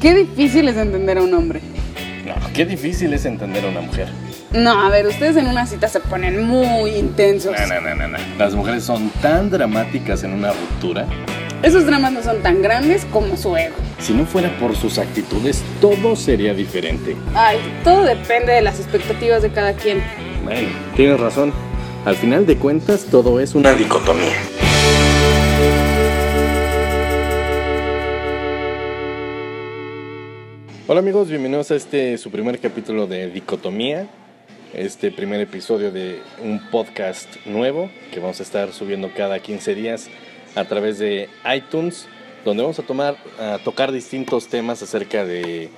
Qué difícil es entender a un hombre. No, qué difícil es entender a una mujer. No, a ver, ustedes en una cita se ponen muy intensos. No, no, no, no. Las mujeres son tan dramáticas en una ruptura. Esos dramas no son tan grandes como su ego. Si no fuera por sus actitudes, todo sería diferente. Ay, todo depende de las expectativas de cada quien. Bueno, tienes razón. Al final de cuentas, todo es una dicotomía. Hola amigos, bienvenidos a este su primer capítulo de Dicotomía, este primer episodio de un podcast nuevo que vamos a estar subiendo cada 15 días a través de iTunes, donde vamos a tomar a tocar distintos temas acerca de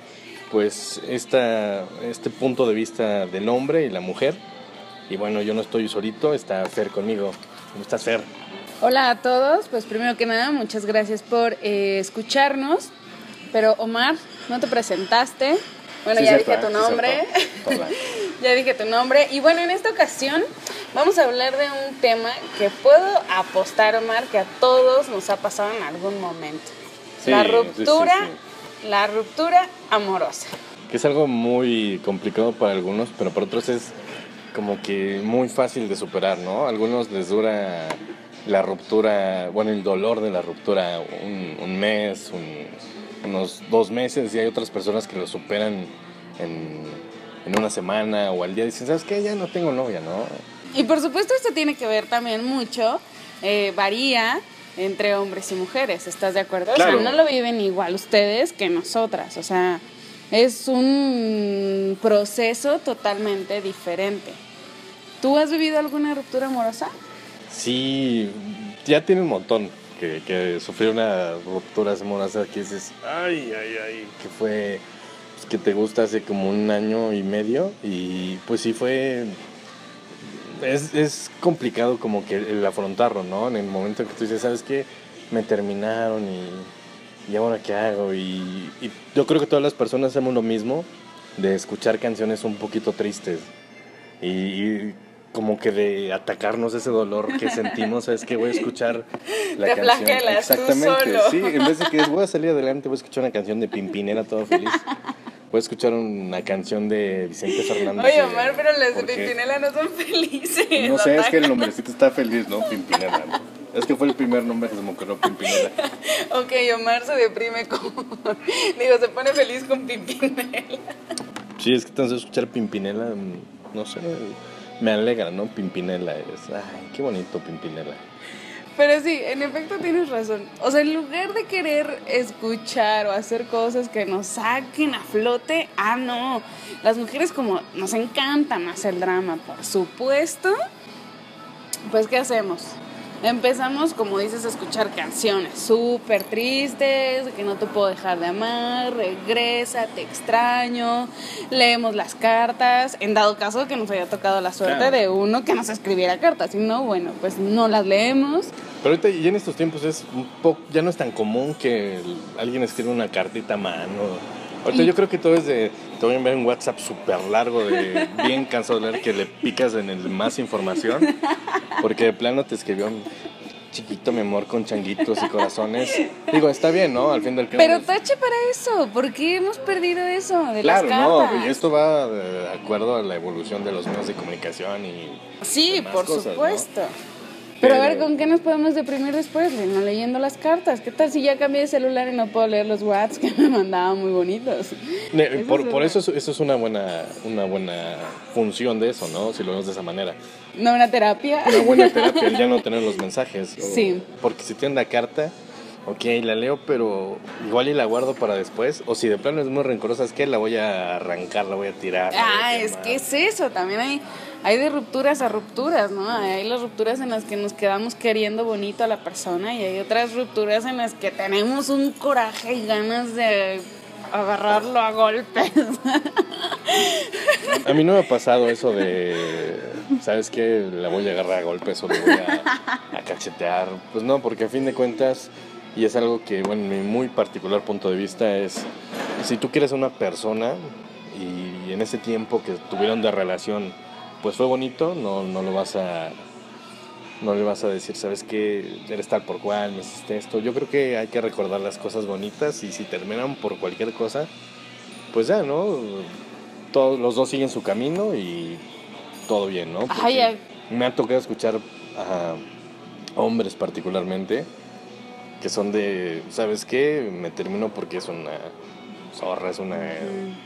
pues esta, este punto de vista del hombre y la mujer. Y bueno, yo no estoy solito, está Fer conmigo. ¿Cómo estás Fer? Hola a todos, pues primero que nada, muchas gracias por eh, escucharnos. Pero Omar, no te presentaste. Bueno, Sí, ya dije tu ¿eh? Sí, nombre. ya dije tu nombre. Y bueno, en esta ocasión vamos a hablar de un tema que puedo apostar, Omar, que a todos nos ha pasado en algún momento. Sí, la ruptura, sí. la ruptura amorosa. Que es algo muy complicado para algunos, pero para otros es como que muy fácil de superar, ¿no? A algunos les dura la ruptura, bueno, el dolor de la ruptura un, un mes, un- unos dos meses, y hay otras personas que lo superan en, en una semana o al día. Dicen, ¿sabes qué? Ya no tengo novia, ¿no? Y por supuesto esto tiene que ver también mucho, eh, varía entre hombres y mujeres, ¿estás de acuerdo? Claro. O sea, no lo viven igual ustedes que nosotras, o sea, es un proceso totalmente diferente. ¿Tú has vivido alguna ruptura amorosa? Sí, ya tiene un montón que, que sufrí una ruptura amorosa que dices, ay, ay, ay, que fue, pues, que te gusta hace como un año y medio y pues sí fue, es, es complicado como que el afrontarlo, ¿no? En el momento en que tú dices, ¿sabes qué? Me terminaron y, y ahora qué hago y, y yo creo que todas las personas hacemos lo mismo de escuchar canciones un poquito tristes y, y como que de atacarnos ese dolor que sentimos, ¿sabes qué? Voy a escuchar la Te canción. flagelas tú Exactamente, solo. sí, en vez de que voy a salir adelante, voy a escuchar una canción de Pimpinera todo feliz. Voy a escuchar una canción de Vicente Fernández. Oye, de- Omar, pero las de. Pimpinela no son felices. No sé, es que el nombrecito está feliz, ¿no? Pimpinela. ¿no? Es que fue el primer nombre que se me ocurrió, Pimpinela. Ok, Omar se deprime con... Digo, se pone feliz con Pimpinela. Sí, es que entonces escuchar Pimpinela, mm, no sé, me alegra, ¿no? Pimpinela es, ay, qué bonito Pimpinela. Pero sí, en efecto tienes razón. O sea, en lugar de querer escuchar o hacer cosas que nos saquen a flote, ah, no. Las mujeres como nos encanta más el drama, por supuesto. Pues, ¿qué hacemos? Empezamos, como dices, a escuchar canciones súper tristes, que no te puedo dejar de amar, regresa, te extraño, leemos las cartas, en dado caso que nos haya tocado la suerte Claro. de uno que nos escribiera cartas, si no, bueno, pues no las leemos. Pero ahorita y en estos tiempos es un poco, ya no es tan común que alguien escriba una cartita a mano. Ahorita yo creo que todo es de, te voy a enviar un WhatsApp súper largo de bien cansado de leer que le picas en el más información. Porque de plano te escribió un chiquito mi amor con changuitos y corazones. Digo, está bien, ¿no? Al fin del cabo. Pero tache para eso, ¿por qué hemos perdido eso de Claro, las no, y esto va de acuerdo a la evolución de los medios de comunicación y Sí, por cosas, ¿no? Pero a ver, ¿con qué nos podemos deprimir después? No leyendo las cartas. ¿Qué tal si ya cambié de celular y no puedo leer los WhatsApp que me mandaban muy bonitos? Ne- Eso por, es por eso es- eso es una buena, una buena función de eso, ¿no? Si lo vemos de esa manera. No una terapia. Una buena terapia el ya no tener los mensajes. o- Sí. Porque si tiene la carta, ok, la leo, pero igual y la guardo para después. O si de plano es muy rencorosa, es que la voy a arrancar, la voy a tirar. Ah, es que es eso, también hay, hay de rupturas a rupturas, ¿no? Hay las rupturas en las que nos quedamos queriendo bonito a la persona y hay otras rupturas en las que tenemos un coraje y ganas de agarrarlo a golpes. A mí no me ha pasado eso de, ¿sabes qué? La voy a agarrar a golpes o le voy a, a cachetear. Pues no, porque a fin de cuentas, y es algo que, bueno, en mi muy particular punto de vista es, si tú quieres a una persona y en ese tiempo que tuvieron de relación, pues fue bonito, no, no lo vas a... no le vas a decir, ¿sabes qué? Eres tal por cual, me hiciste esto. Yo creo que hay que recordar las cosas bonitas y si terminan por cualquier cosa, pues ya, ¿no? Todos los dos siguen su camino y todo bien, ¿no? Porque. Me ha tocado escuchar a hombres particularmente que son de, ¿sabes qué? Me termino porque es una zorra, es una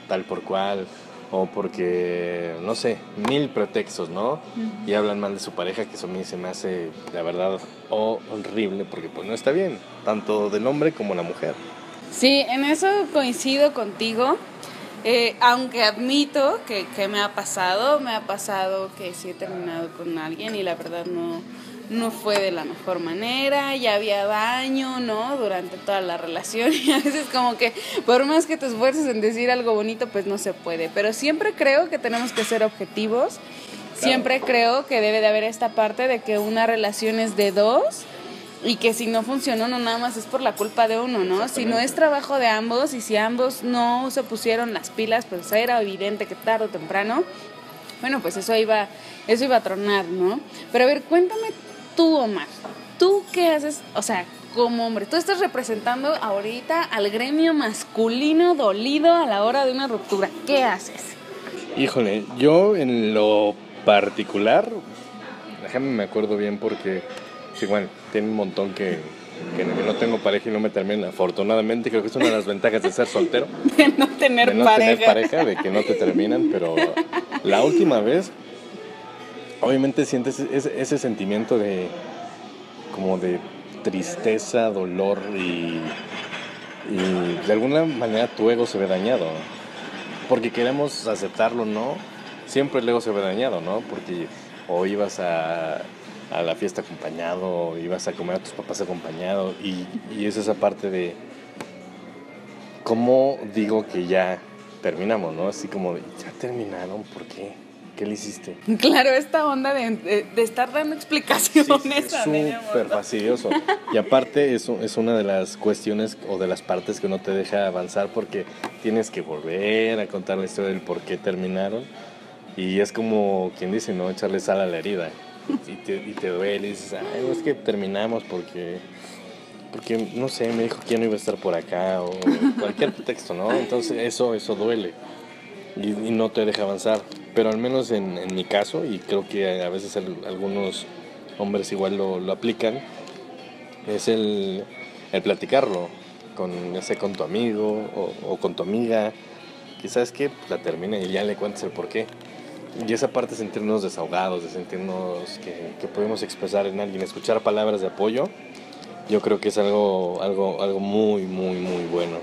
tal por cual, o porque, no sé, mil pretextos, ¿no? Y hablan mal de su pareja, que eso a mí se me hace, la verdad, horrible, porque pues no está bien, tanto del hombre como la mujer. Sí, en eso coincido contigo. Eh, aunque admito que, que me ha pasado, me ha pasado que sí he terminado con alguien y la verdad no, no fue de la mejor manera, ya había daño, ¿no? Durante toda la relación y a veces como que por más que te esfuerces en decir algo bonito, pues no se puede. Pero siempre creo que tenemos que ser objetivos, siempre creo que debe de haber esta parte de que una relación es de dos y que si no funcionó no nada más es por la culpa de uno, ¿no? Si no es trabajo de ambos y si ambos no se pusieron las pilas, pues era evidente que tarde o temprano, bueno, pues eso iba, eso iba a tronar, ¿no? Pero a ver, cuéntame tú, Omar, ¿tú qué haces? O sea, como hombre, tú estás representando ahorita al gremio masculino dolido a la hora de una ruptura. ¿Qué haces? Híjole, yo en lo particular, déjame me acuerdo bien porque, sí, bueno, tiene un montón que, que no tengo pareja y no me termina. Afortunadamente creo que es una de las ventajas de ser soltero. De no tener de no pareja. tener pareja, de que no te terminan, pero la última vez, obviamente sientes ese, sentimiento de como de tristeza, dolor y, y de alguna manera tu ego se ve dañado. Porque queremos aceptarlo, ¿no? Siempre el ego se ve dañado, ¿no? Porque o ibas a, a la fiesta acompañado, o ibas a comer a tus papás acompañado, y, y es esa parte de cómo digo que ya terminamos, ¿no? Así como de, ya terminaron, ¿por qué? ¿Qué le hiciste? Claro, esta onda de, de- de estar dando explicaciones Sí, sí, es súper fastidioso. Y aparte eso es una de las cuestiones o de las partes que no te deja avanzar porque tienes que volver a contar la historia del por qué terminaron. Y es como quien dice, ¿no? Echarle sal a la herida. Y te, y te duele y dices, ay, no, es que terminamos porque, porque, no sé, me dijo que ya no iba a estar por acá o cualquier pretexto, ¿no? Entonces eso, eso duele y, y no te deja avanzar. Pero al menos en, en mi caso, y creo que a veces al- algunos hombres igual lo, lo aplican, es el, el platicarlo, con, ya sea con tu amigo o, con tu amiga, sabes que la termina y ya le cuentas el por qué. Y esa parte de sentirnos desahogados, de sentirnos que, que podemos expresar en alguien, escuchar palabras de apoyo, yo creo que es algo, algo, algo muy, muy, muy bueno.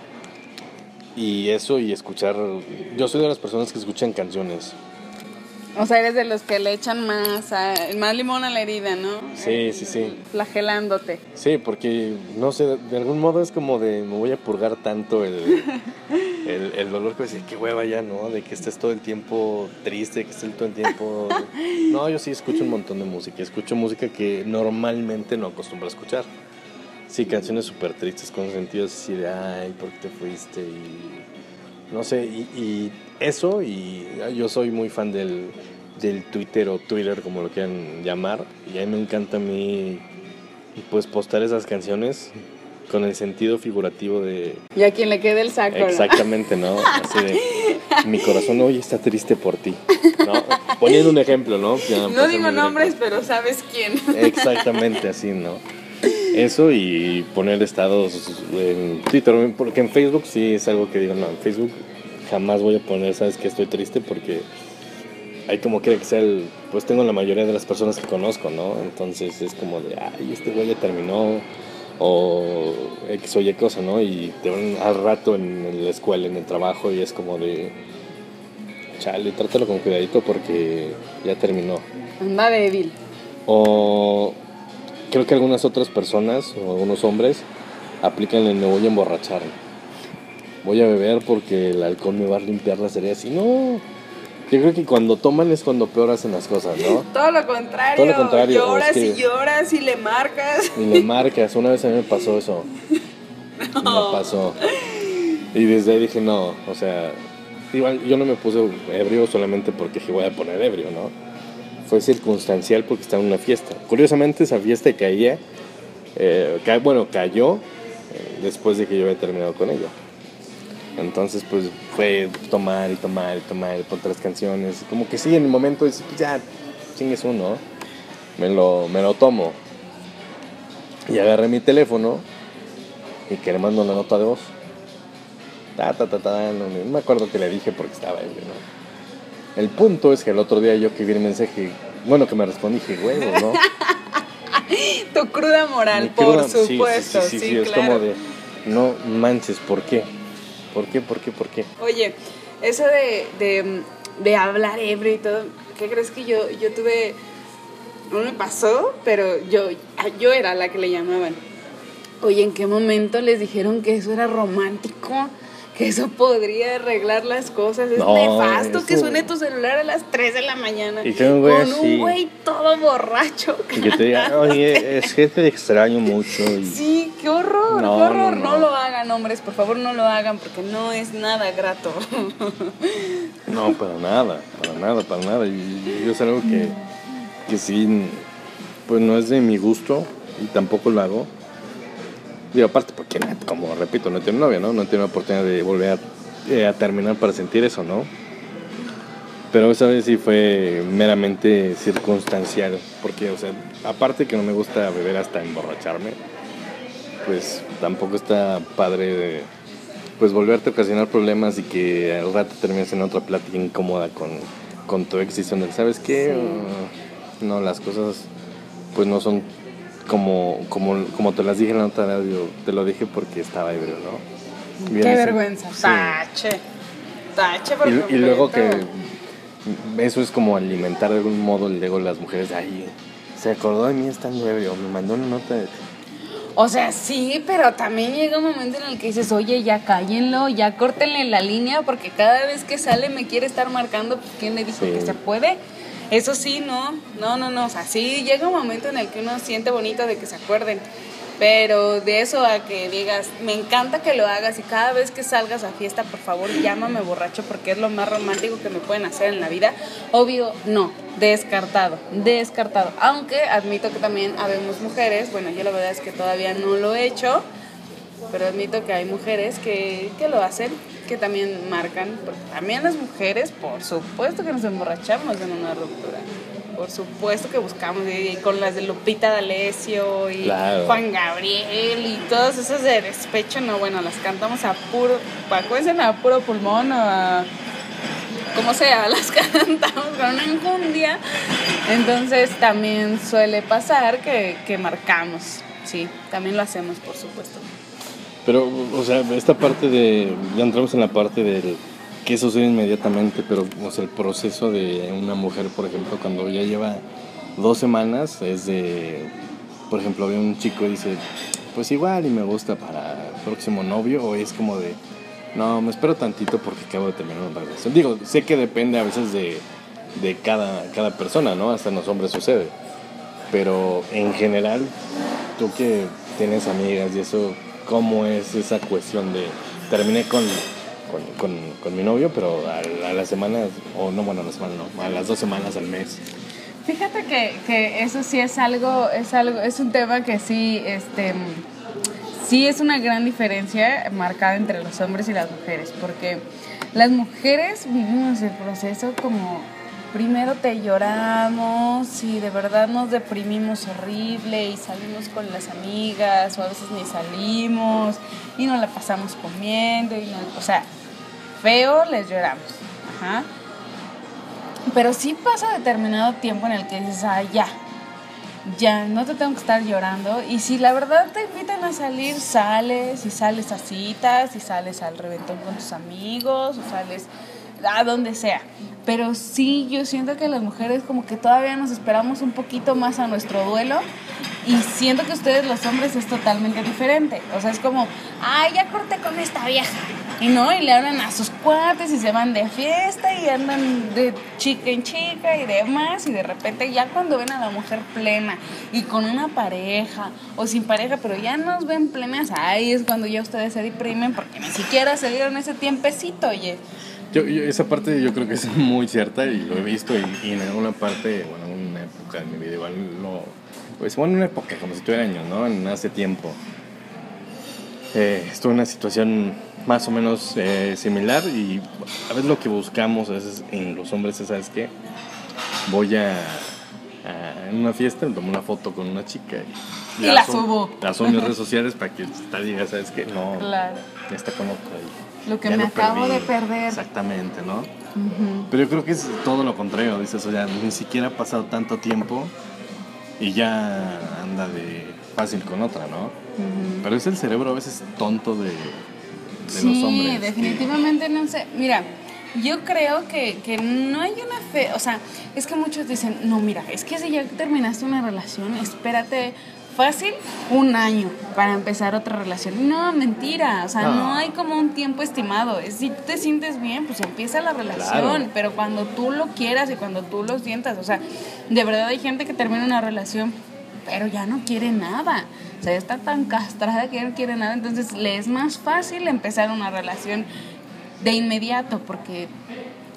Y eso y escuchar, yo soy de las personas que escuchan canciones. O sea, eres de los que le echan más, a- más limón a la herida, ¿no? Sí, sí, sí. Flagelándote. Sí, porque no sé, de algún modo es como de me voy a purgar tanto el, el, el dolor que decir, qué hueva ya, ¿no? De que estés todo el tiempo triste, que estés todo el tiempo... No, yo sí escucho un montón de música, escucho música que normalmente no acostumbro a escuchar. Sí, canciones súper tristes con sentidos así de, ay, ¿por qué te fuiste? Y no sé, y, y eso, y yo soy muy fan del, del Twitter o Twitter, como lo quieran llamar, y a mí me encanta a mí pues postar esas canciones con el sentido figurativo de Y a quien le quede el saco, exactamente, ¿no? Así de mi corazón hoy está triste por ti, ¿no? Poniendo un ejemplo, ¿no? Ya No digo nombres, pero sabes quién. Exactamente así, ¿no? Eso y poner estados en Twitter, porque en Facebook sí es algo que digo, no, en Facebook jamás voy a poner, sabes que estoy triste porque ahí como quiera que sea, el, pues tengo la mayoría de las personas que conozco, ¿no? Entonces es como de, ay, este güey ya terminó, o X o Y cosa, ¿no? Y te ven al rato en la escuela, en el trabajo, y es como de, chale, trátalo con cuidadito porque ya terminó. Anda débil. O creo que algunas otras personas o algunos hombres aplican el me voy a emborrachar. Voy a beber porque el alcohol me va a limpiar las heridas. Y no, yo creo que cuando toman es cuando peor hacen las cosas, ¿no? Todo lo contrario. Todo lo contrario, Lloras y lloras y le marcas. Y le marcas. Una vez a mí me pasó eso. Me pasó. Y desde ahí dije, no, o sea, igual yo no me puse ebrio solamente porque dije voy a poner ebrio, ¿no? fue circunstancial porque estaba en una fiesta. Curiosamente esa fiesta caía, eh, ca- bueno, cayó eh, después de que yo había terminado con ella. Entonces pues fue tomar y tomar y tomar otras canciones. Como que sí, en el momento dices, pues ya, chingues uno, me lo, me lo tomo. Y agarré mi teléfono y que le mando una nota de voz. Ta, ta, ta, ta, no, no me acuerdo que le dije porque estaba ebrio, ¿no? El punto es que el otro día yo que vi el mensaje, bueno, que me respondí, dije, huevo, ¿no? Tu cruda moral, Mi por cruda- sí, sí, supuesto. Sí, Sí, sí, sí, es claro. como de, no manches, ¿por qué? ¿Por qué, por qué, por qué? Oye, eso de, de, de hablar ebrio y todo, ¿qué crees que yo, yo tuve? No me pasó, pero yo, yo era la que le llamaban. Oye, ¿en qué momento les dijeron que eso era romántico? Que eso podría arreglar las cosas. Es No, nefasto que eso- suene tu celular a las 3 de la mañana. Y que un güey con así- un güey todo borracho. Y que te diga, oye, es que te extraño mucho. Y... Sí, qué horror, No, qué horror. no, lo hombres, por favor, no lo hagan porque no es nada grato. No, para nada, para nada, para nada. Y yo es algo que, que sí, pues no es de mi gusto y tampoco lo hago. Digo, aparte porque, como repito, no tiene novia, ¿no? No tiene oportunidad de volver a, eh, a terminar para sentir eso, ¿no? Pero esa vez sí fue meramente circunstancial, porque, o sea, aparte que no me gusta beber hasta emborracharme, pues tampoco está padre de, pues volverte a ocasionar problemas y que al rato termines en otra plática incómoda con, con tu ex diciendo, ¿sabes qué? Uh, no, las cosas pues no son como, como, como te las dije en la nota de audio, te lo dije porque estaba ebrio, ¿no? Y Qué vergüenza. sí. Tache. Tache por Y, y luego que eso es como alimentar de algún modo el ego de las mujeres. Ay, se acordó de mí estando ebrio, me mandó una nota de... O sea, sí, pero también llega un momento en el que dices, oye, ya cállenlo, ya córtenle la línea, porque cada vez que sale me quiere estar marcando, pues, ¿quién le dijo Sí. que se puede? Eso sí, no, no, no, no, o sea, sí llega un momento en el que uno siente bonito de que se acuerden, pero de eso a que digas, me encanta que lo hagas y cada vez que salgas a fiesta, por favor, llámame borracho porque es lo más romántico que me pueden hacer en la vida. Obvio, no, descartado, descartado. Aunque admito que también habemos mujeres, bueno, yo la verdad es que todavía no lo he hecho, pero admito que hay mujeres que, que lo hacen, que también marcan, porque también las mujeres, por supuesto que nos emborrachamos en una ruptura. Por supuesto que buscamos, y, y con las de Lupita D'Alessio y Claro. Juan Gabriel y todas esas de despecho, no, bueno, las cantamos a puro, acuérdense, a puro pulmón o a como sea, las cantamos con una enjundia. Entonces también suele pasar que, que marcamos, sí, también lo hacemos, por supuesto. Pero, o sea, esta parte de. Ya entramos en la parte del que sucede inmediatamente, pero, o sea, el proceso de una mujer, por ejemplo, cuando ya lleva dos semanas, es de. Por ejemplo, ve un chico y dice, pues igual y me gusta para próximo novio, o es como de. No, me espero tantito porque acabo de terminar una relación. Digo, sé que depende a veces de, de cada, cada persona, ¿no? Hasta en los hombres sucede. Pero en general, tú que tienes amigas y eso, ¿cómo es esa cuestión de terminé con, con, con, mi novio, pero a, a las semanas, o no, bueno, a las semanas no, a las dos semanas al mes? Fíjate que, que eso sí es algo, es algo, es un tema que sí, este, sí es una gran diferencia marcada entre los hombres y las mujeres, porque las mujeres vivimos el proceso como primero te lloramos y de verdad nos deprimimos horrible y salimos con las amigas o a veces ni salimos y nos la pasamos comiendo y no, o sea, feo les lloramos. Ajá. Pero sí pasa determinado tiempo en el que dices, ah, ya, ya, no te tengo que estar llorando. Y si la verdad te invitan a salir, sales, y sales a citas, y sales al reventón con tus amigos, o sales a donde sea. Pero sí, yo siento que las mujeres como que todavía nos esperamos un poquito más a nuestro duelo. Y siento que ustedes los hombres es totalmente diferente. O sea, es como, ay, ya corté con esta vieja. Y no, y le hablan a sus cuates y se van de fiesta y andan de chica en chica y demás. Y de repente ya cuando ven a la mujer plena y con una pareja o sin pareja, pero ya nos ven plenas, ahí es cuando ya ustedes se deprimen porque ni siquiera se dieron ese tiempecito, oye. Yo, yo- esa parte yo creo que es muy cierta y lo he visto y, y en alguna parte, bueno, época de mi vida, igual lo, pues bueno, una época, como si tuviera años, ¿no? En hace tiempo. Eh, estuve en una situación más o menos eh, similar y a veces lo que buscamos a veces en los hombres es, ¿sabes qué? Voy a, a- en una fiesta, me tomo una foto con una chica y, Y la subo. La subo en mis redes sociales para que tal diga, ¿sabes qué? No, Claro. ya está con otra. y Lo que me lo acabo perdí. de perder. Exactamente, ¿no? Pero yo creo que es todo lo contrario, dices, o sea, ni siquiera ha pasado tanto tiempo y ya anda de fácil con otra, ¿no? Pero es el cerebro a veces tonto de, de Sí, los hombres. que- definitivamente no sé. Mira, yo creo que, que no hay una fe, o sea, es que muchos dicen, no, mira, es que si ya terminaste una relación, espérate fácil un año para empezar otra relación. No, mentira, o sea, no, No. hay como un tiempo estimado. Es, si tú te sientes bien, pues empieza la relación, Claro. pero cuando tú lo quieras y cuando tú lo sientas, o sea, de verdad hay gente que termina una relación pero ya no quiere nada. O sea, ya está tan castrada que ya no quiere nada. Entonces le es más fácil empezar una relación de inmediato porque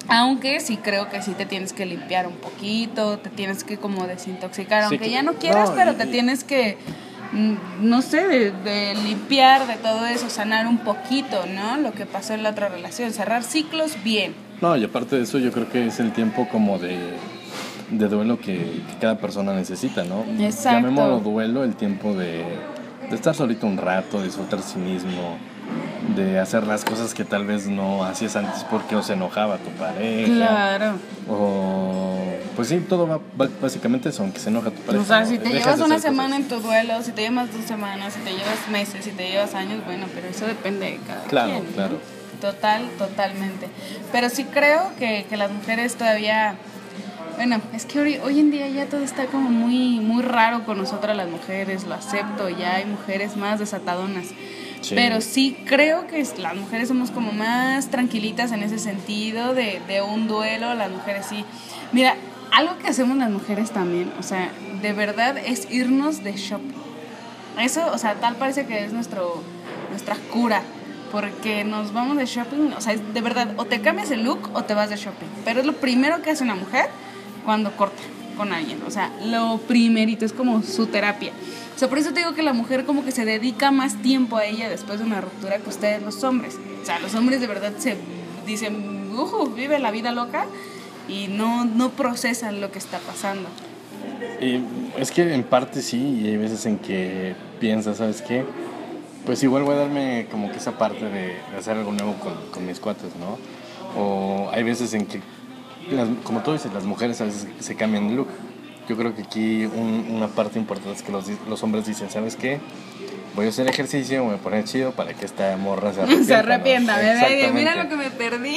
aunque sí creo que sí te tienes que limpiar un poquito, te tienes que como desintoxicar, Sí, aunque que- ya no quieras, no, pero y- te tienes que, mm, no sé, de, de limpiar de todo eso, sanar un poquito, ¿no? Lo que pasó en la otra relación, cerrar ciclos bien. No, y aparte de eso, yo creo que es el tiempo como de, de duelo que, que cada persona necesita, ¿no? Exacto. Llamémoslo duelo, el tiempo de, de estar solito un rato, disfrutar sí mismo, de hacer las cosas que tal vez no hacías antes porque o se enojaba tu pareja. Claro. O, pues sí, todo va, va- básicamente eso, aunque se enoja tu pareja. O sea, si te llevas una semana cosas. en tu duelo, si te llevas dos semanas, si te llevas meses, si te llevas años, bueno, pero eso depende de cada Claro, quien. ¿no? claro. Total, totalmente. Pero sí creo que, que las mujeres todavía... Bueno, es que hoy, hoy en día ya todo está como muy, muy raro con nosotras las mujeres, lo acepto, ya hay mujeres más desatadonas. Sí. Pero sí creo que las mujeres somos como más tranquilitas en ese sentido de, de un duelo, las mujeres sí. Mira, algo que hacemos las mujeres también, o sea, de verdad es irnos de shopping. Eso, o sea, tal parece que es nuestro, nuestra cura, porque nos vamos de shopping, o sea, es de verdad, o te cambias el look o te vas de shopping. Pero es lo primero que hace una mujer cuando corta con alguien, o sea, lo primerito, es como su terapia. O sea, por eso te digo que la mujer como que se dedica más tiempo a ella después de una ruptura que ustedes los hombres. O sea, los hombres de verdad se dicen, ujú, vive la vida loca y no, no procesan lo que está pasando. Y es que en parte sí, y hay veces en que piensas, ¿sabes qué? Pues igual voy a darme como que esa parte de hacer algo nuevo con, con mis cuates, ¿no? O hay veces en que, las- como tú dices, las mujeres a veces se cambian de look. Yo creo que aquí un- una parte importante es que los, los hombres dicen, ¿sabes qué? Voy a hacer ejercicio, me voy a poner chido para que esta morra se arrepienta. Se arrepienta, ¿no? Y Mira lo que me perdí.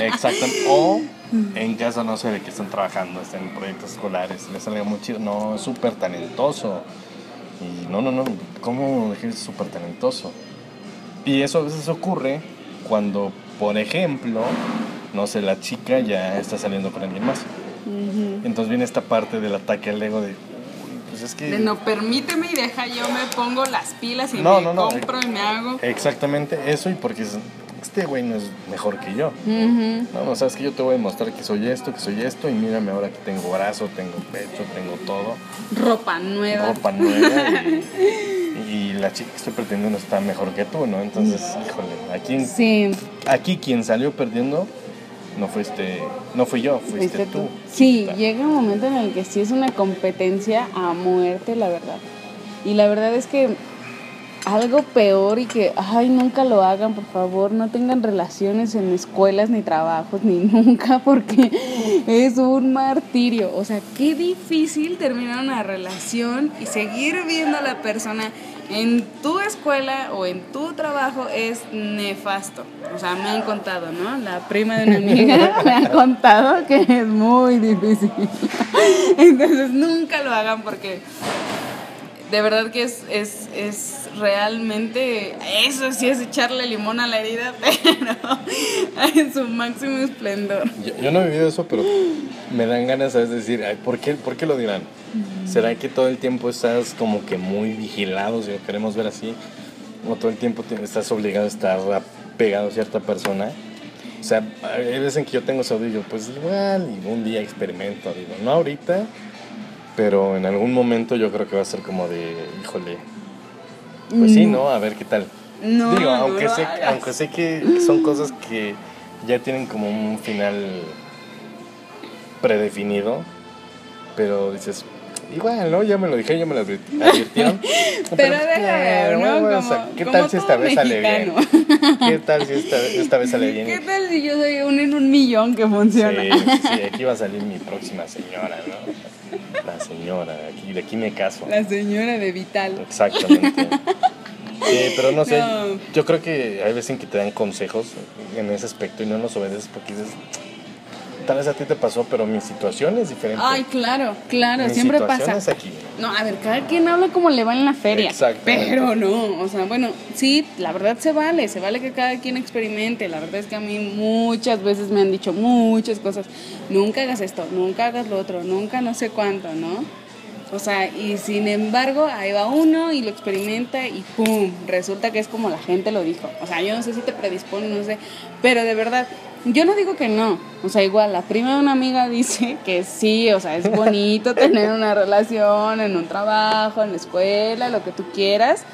Exactamente. O en caso, no sé, de que están trabajando, están en proyectos escolares, les salga muy chido. No, es súper talentoso. Y no, no, no, ¿cómo dejar súper talentoso? Y eso a veces ocurre cuando, por ejemplo, no sé, la chica ya está saliendo con alguien más. Entonces viene esta parte del ataque al ego de, "Uy, pues es que... De no, permíteme y deja, yo me pongo las pilas y No, me no, no. compro y me hago. Exactamente eso y porque es- este güey no es mejor que yo. No, no, sabes que yo te voy a demostrar que soy esto, que soy esto, y mírame ahora que tengo brazo, tengo pecho, tengo todo, Ropa nueva. ropa nueva, y, y la chica que estoy pretendiendo está mejor que tú, ¿no? Entonces, híjole, aquí, Sí, aquí quien salió perdiendo no fuiste, no fui yo, fuiste, fuiste tú. tú. Sí, llega un momento en el que sí es una competencia a muerte, la verdad. Y la verdad es que algo peor y que, ay, nunca lo hagan, por favor, no tengan relaciones en escuelas ni trabajos, ni nunca, porque es un martirio. O sea, qué difícil terminar una relación y seguir viendo a la persona en tu escuela o en tu trabajo es nefasto. O sea, me han contado, ¿no? La prima de una amiga me ha contado que es muy difícil. Entonces, nunca lo hagan porque de verdad que es, es, es realmente, eso sí es echarle limón a la herida, pero en su máximo esplendor. Yo, yo no he vivido eso, pero me dan ganas ¿sabes? de decir, ay, ¿por qué, ¿por qué lo dirán? ¿Será que todo el tiempo estás como que muy vigilado, si lo queremos ver así? ¿O todo el tiempo te- estás obligado a estar pegado a cierta persona? O sea, hay veces en que yo tengo digo, pues igual, y un día experimento, digo, no ahorita, pero en algún momento yo creo que va a ser como de, híjole, pues sí, ¿no? A ver qué tal. No, Digo, aunque, sé, aunque sé que son cosas que ya tienen como un final predefinido, pero dices, igual, ¿no? Ya me lo dije, ya me lo advir- advirtieron. Pero pues, déjame ¿no? Bueno, o sea, ¿Qué tal si esta vez sale bien? ¿Qué tal si esta, esta vez sale bien? ¿Qué tal si yo soy un en un millón que funciona? Sí, sí, aquí va a salir mi próxima señora, ¿no? La señora, aquí, de aquí me caso. La señora de Vital. Exactamente. Sí, pero no sé, No. yo creo que hay veces en que te dan consejos en ese aspecto y no los obedeces porque dices, tal vez a ti te pasó, pero mi situación es diferente. Ay, claro, claro, mi siempre pasa. es aquí. No, a ver, cada quien habla como le va en la feria. Exactamente. Pero no, o sea, bueno, sí, la verdad se vale, se vale que cada quien experimente. La verdad es que a mí muchas veces me han dicho muchas cosas. Nunca hagas esto, nunca hagas lo otro, nunca no sé cuánto, ¿no? O sea, y sin embargo, ahí va uno y lo experimenta y ¡pum! Resulta que es como la gente lo dijo. O sea, yo no sé si te predispone, no sé. Pero de verdad, yo no digo que no. O sea, igual, la prima de una amiga dice que sí, o sea, es bonito tener una relación en un trabajo, en la escuela, lo que tú quieras.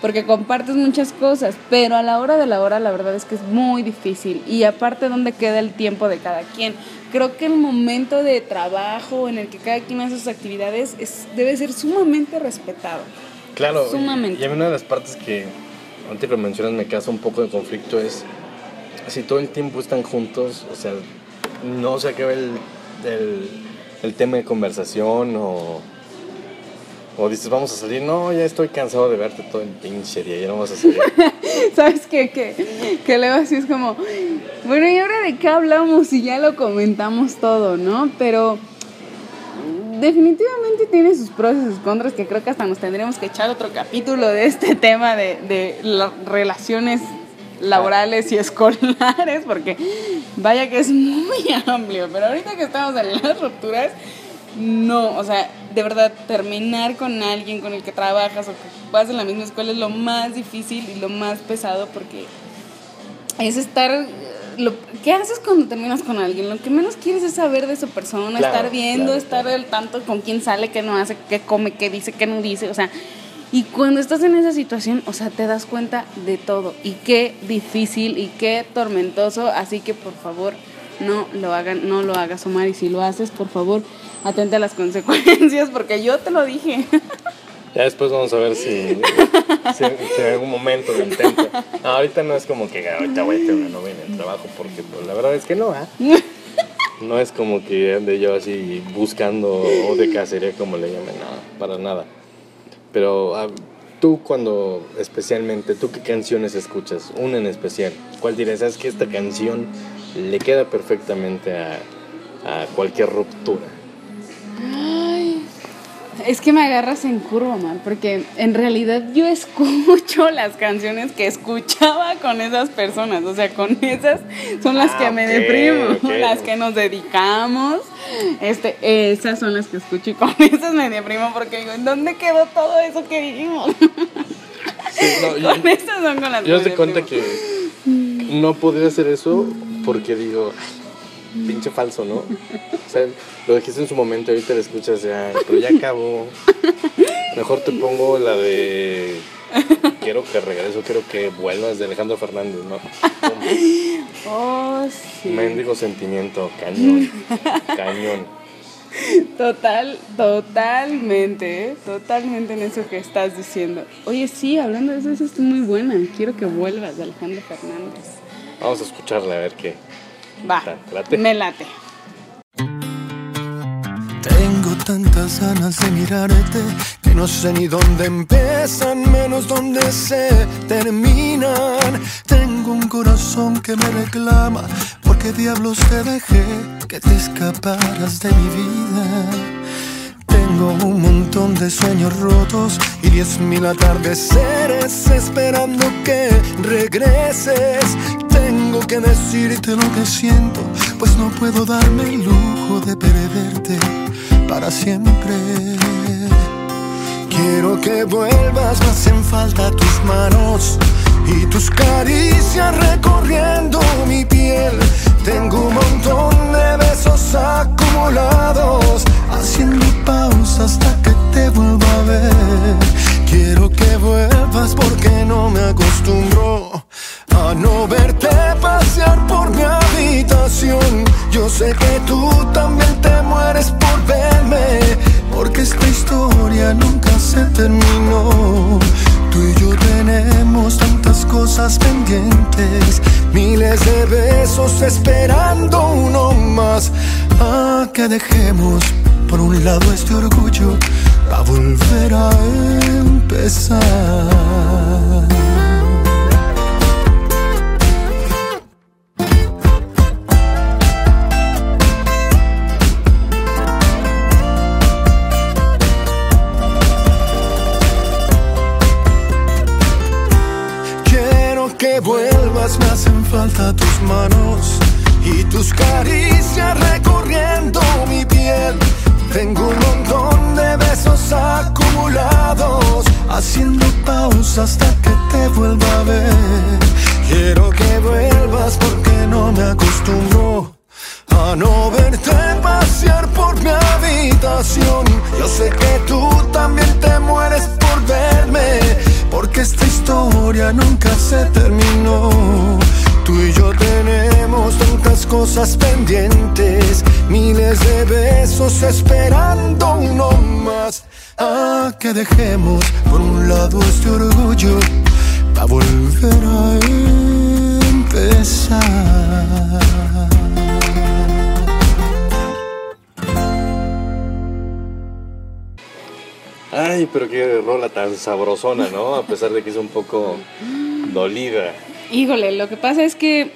Porque compartes muchas cosas, pero a la hora de la hora la verdad es que es muy difícil. Y aparte, ¿dónde queda el tiempo de cada quien? Creo que el momento de trabajo en el que cada quien hace sus actividades es, debe ser sumamente respetado. Claro, Sumamente. y a mí una de las partes que, antes que lo mencionas, me causa un poco de conflicto es si todo el tiempo están juntos, o sea, no se acaba el, el, el tema de conversación o, o dices, vamos a salir, no, ya estoy cansado de verte todo el pinche día, ya no vamos a salir. ¿Sabes qué? Que, que luego así es como, bueno, ¿y ahora de qué hablamos? Y ya lo comentamos todo, ¿no? Pero definitivamente tiene sus pros y sus contras, que creo que hasta nos tendríamos que echar otro capítulo de este tema de, de las relaciones laborales y escolares, porque vaya que es muy amplio, pero ahorita que estamos en las rupturas, no, o sea, de verdad, terminar con alguien con el que trabajas o que vas en la misma escuela es lo más difícil y lo más pesado porque es estar... Lo, ¿Qué haces cuando terminas con alguien? Lo que menos quieres es saber de su persona, Claro, estar viendo, claro, estar claro. al tanto con quién sale, qué no hace, qué come, qué dice, qué no dice, o sea, y cuando estás en esa situación, o sea, te das cuenta de todo y qué difícil y qué tormentoso, así que por favor, no lo hagan, no lo hagas, Omar, y si lo haces, por favor, atente a las consecuencias porque yo te lo dije. Ya después vamos a ver si, en algún momento lo intento. Ahorita no es como que ahorita voy a tener una novia en el trabajo, porque pues, la verdad es que no, ¿ah? No es como que ande yo así buscando o de cacería, como le llaman, no, para nada. Pero ah, tú cuando, especialmente, ¿tú qué canciones escuchas? Una en especial. ¿Cuál dirías? ¿Sabes que esta canción le queda perfectamente a cualquier ruptura? Es que me agarras en curva, man, porque en realidad yo escucho las canciones que escuchaba con esas personas, o sea, con esas son las Ah, que me ok, deprimo, ok. las que nos dedicamos, este, esas son las que escucho y con esas me deprimo porque digo, ¿en dónde quedó todo eso que vivimos? Sí, no, yo- con esas son con las Yo que te me cuenta deprimo. que no podría hacer eso porque digo, "Ay, pinche falso, ¿no? O sea, lo dijiste en su momento, ahorita lo escuchas ya, pero ya acabó. Mejor te pongo la de Quiero que regreso, quiero que vuelvas de Alejandro Fernández, ¿no? Oh, sí. Mendigo sentimiento, cañón, cañón. Total, totalmente, totalmente en eso que estás diciendo. Oye, sí, hablando de eso, esa es muy buena. Quiero que vuelvas, de Alejandro Fernández. Vamos a escucharla a ver qué. Va, ¿Te late? me late. Tengo tantas ganas de mirarte que no sé ni dónde empiezan, menos dónde se terminan. Tengo un corazón que me reclama, porque diablos te dejé que te escaparas de mi vida. Tengo un montón de sueños rotos y diez mil atardeceres esperando que regreses que decirte lo que siento, pues no puedo darme el lujo de perderte para siempre. Quiero que vuelvas, me hacen falta tus manos y tus caricias recorriendo mi piel. Tengo un montón de besos acumulados, haciendo pausa hasta que te vuelva a ver. Quiero que vuelvas porque no me acostumbro a no ver. Sé que tú también te mueres por verme, porque esta historia nunca se terminó. Tú y yo tenemos tantas cosas pendientes, miles de besos esperando uno más. A que dejemos por un lado este orgullo a volver a empezar. Tengo un montón de besos acumulados, haciendo pausa hasta que te vuelva a ver. Quiero que vuelvas porque no me acostumbro a no verte pasear por mi habitación. Yo sé que tú también te mueres por verme, porque esta historia nunca se terminó. Tú y yo tenemos tantas cosas pendientes, miles de besos esperando uno más. A que dejemos por un lado este orgullo para volver a empezar. Ay, pero qué rola tan sabrosona, ¿no? A pesar de que es un poco dolida. Híjole, lo que pasa es que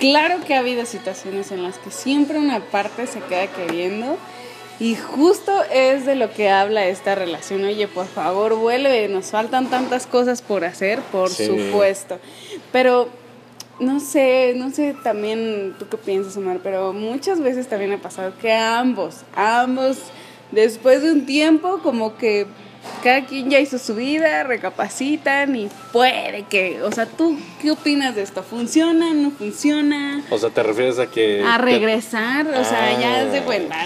claro que ha habido situaciones en las que siempre una parte se queda queriendo y justo es de lo que habla esta relación. Oye, por favor, vuelve, nos faltan tantas cosas por hacer, por Sí. supuesto. Pero no sé, no sé también tú qué piensas, Omar, pero muchas veces también ha pasado que ambos, ambos, después de un tiempo, como que cada quien ya hizo su vida, recapacitan y puede que, o sea, ¿tú qué opinas de esto? ¿Funciona? ¿No funciona? O sea, ¿te refieres a que... A te- regresar, o sea, ya Ah. haz de cuenta,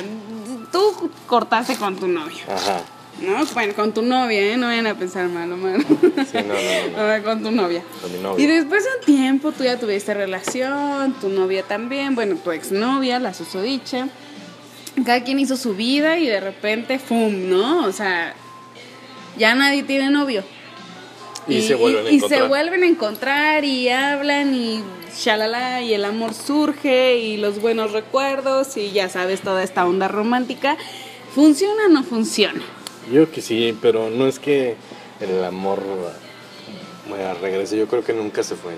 tú cortaste con tu novio, Ajá. ¿no? Bueno, con tu novia, ¿eh? No vayan a pensar mal, Omar. Sí, no, no, no, no. Con tu novia. Con mi novia. Y después de un tiempo tú ya tuviste relación, tu novia también, bueno, tu exnovia, la susodicha. Cada quien hizo su vida y de repente, ¡fum! ¿No? O sea, ya nadie tiene novio. Y se vuelven a y encontrar. se vuelven a encontrar y hablan y shalala y el amor surge y los buenos recuerdos y ya sabes toda esta onda romántica. ¿Funciona o no funciona? Yo que sí, pero no es que el amor bueno, regrese, yo creo que nunca se fue.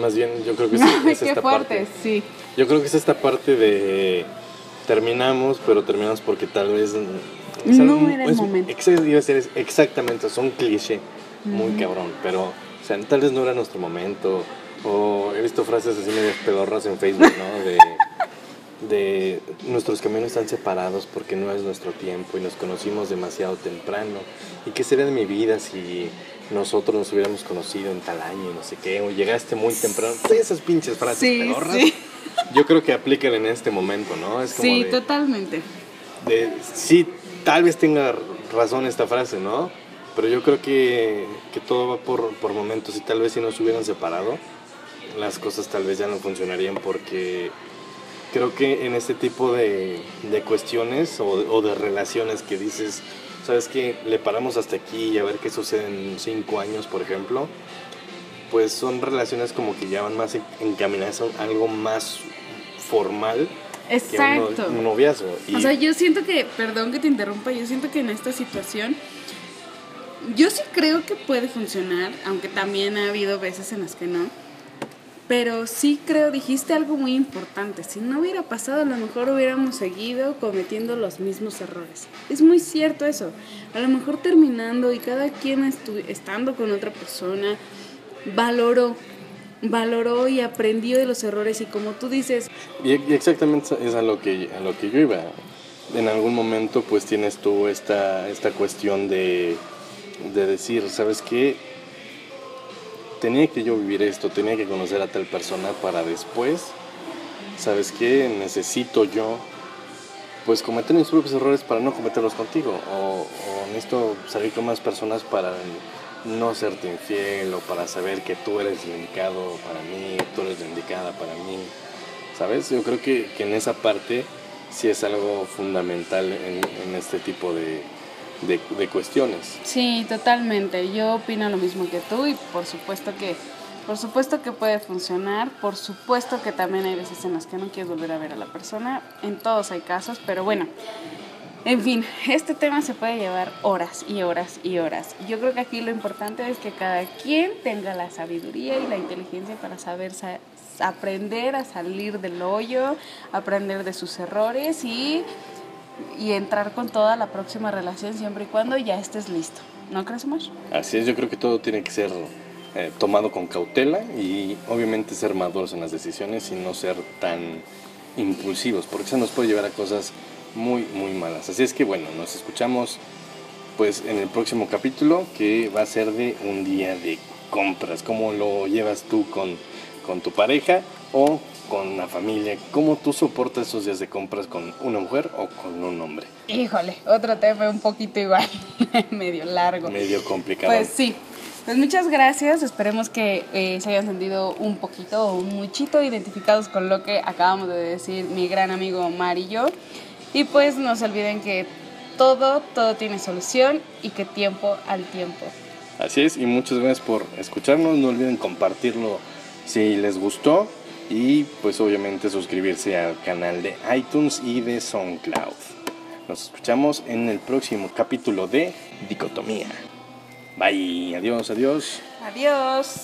Más bien, yo creo que es, es Qué esta fuerte, parte. sí. Yo creo que es esta parte de terminamos, pero terminamos porque tal vez es No algo- era el es- momento. ex- exactamente, es un cliché muy cabrón, pero o sea, tal vez no era nuestro momento. O he visto frases así medio pedorras en Facebook, ¿no? De, de nuestros caminos están separados porque no es nuestro tiempo y nos conocimos demasiado temprano. ¿Y qué sería de mi vida si nosotros nos hubiéramos conocido en tal año y no sé qué? O llegaste muy temprano. Todas esas pinches frases Sí, pedorras. sí. Yo creo que aplican en este momento, ¿no? Es como Sí, de, totalmente. de- sí, tal vez tenga razón esta frase, ¿no? Pero yo creo que, que todo va por, por momentos y tal vez si no se hubieran separado, las cosas tal vez ya no funcionarían porque creo que en este tipo de, de cuestiones o, o de relaciones que dices, ¿sabes qué? Le paramos hasta aquí y a ver qué sucede en cinco años, por ejemplo. Pues son relaciones como que ya van más en- encaminadas a algo más formal que un, no- Exacto. un noviazgo. Y- O sea, yo siento que, perdón que te interrumpa, yo siento que en esta situación, yo sí creo que puede funcionar, aunque también ha habido veces en las que no. Pero sí creo, dijiste algo muy importante. Si no hubiera pasado, a lo mejor hubiéramos seguido cometiendo los mismos errores. Es muy cierto eso. A lo mejor terminando y cada quien estando con otra persona, valoró, valoró y aprendió de los errores. Y como tú dices, Y, exactamente es a lo que a lo que yo iba. En algún momento pues tienes tú esta, esta cuestión de, de decir, ¿sabes qué? Tenía que yo vivir esto, tenía que conocer a tal persona para después, ¿sabes qué? Necesito yo pues cometer mis propios errores para no cometerlos contigo. O, o necesito salir con más personas para no serte infiel o para saber que tú eres el para mí, tú eres la indicada para mí. ¿Sabes? Yo creo que, que en esa parte sí es algo fundamental en, en este tipo de, de, de cuestiones. Sí, totalmente. Yo opino lo mismo que tú y por supuesto que por supuesto que puede funcionar, por supuesto que también hay veces en las que no quieres volver a ver a la persona, en todos hay casos, pero bueno, en fin, este tema se puede llevar horas y horas y horas. Yo creo que aquí lo importante es que cada quien tenga la sabiduría y la inteligencia para saber sa- aprender a salir del hoyo, aprender de sus errores y, y entrar con toda la próxima relación siempre y cuando ya estés listo. ¿No crees, más? Así es, yo creo que todo tiene que ser eh, tomado con cautela y obviamente ser maduros en las decisiones y no ser tan impulsivos, porque eso nos puede llevar a cosas muy, muy malas. Así es que bueno, nos escuchamos pues en el próximo capítulo que va a ser de un día de compras, cómo lo llevas tú con, con tu pareja o con la familia, cómo tú soportas esos días de compras con una mujer o con un hombre. Híjole, otro tema un poquito igual, medio largo. Medio complicado. Pues sí. Pues muchas gracias. Esperemos que eh, se hayan sentido un poquito o un muchito identificados con lo que acabamos de decir mi gran amigo Omar y yo. Y pues no se olviden que todo, todo tiene solución y que tiempo al tiempo. Así es, y muchas gracias por escucharnos. No olviden compartirlo si les gustó. Y pues obviamente suscribirse al canal de iTunes y de SoundCloud. Nos escuchamos en el próximo capítulo de Dicotomía. Bye, adiós, adiós. Adiós.